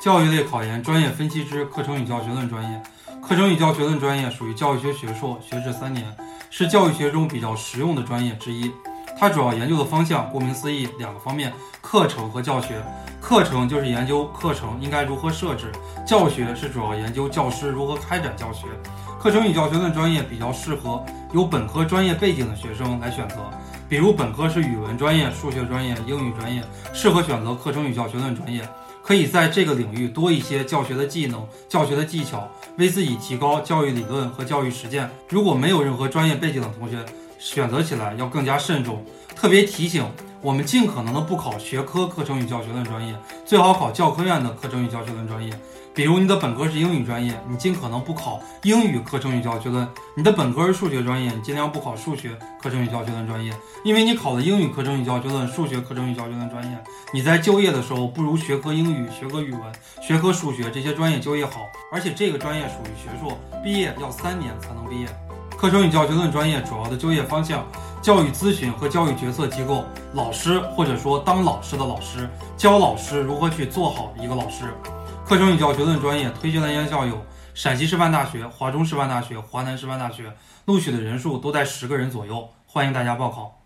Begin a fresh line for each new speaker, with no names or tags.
教育类考研专业分析之课程与教学论专业。课程与教学论专业属于教育学学硕，学制三年，是教育学中比较实用的专业之一。它主要研究的方向，顾名思义，两个方面：课程和教学。课程就是研究课程应该如何设置，教学是主要研究教师如何开展教学。课程与教学论专业比较适合有本科专业背景的学生来选择，比如本科是语文专业、数学专业、英语专业，适合选择课程与教学论专业，可以在这个领域多一些教学的技能、教学的技巧，为自己提高教育理论和教育实践。如果没有任何专业背景的同学，选择起来要更加慎重，特别提醒我们尽可能的不考学科课程与教学论专业，最好考教科院的课程与教学论专业。比如你的本科是英语专业，你尽可能不考英语课程与教学论；你的本科是数学专业，你尽量不考数学课程与教学论专业，因为你考了英语课程与教学论、数学课程与教学论专业，你在就业的时候不如学科英语、学科语文、学科数学这些专业就业好，而且这个专业属于学硕，毕业要三年才能毕业。课程与教学论专业主要的就业方向：教育咨询和教育决策机构，老师或者说当老师的老师，教老师如何去做好一个老师。课程与教学论专业推荐的院校有陕西师范大学、华中师范大学、华南师范大学，录取的人数都在十个人左右，欢迎大家报考。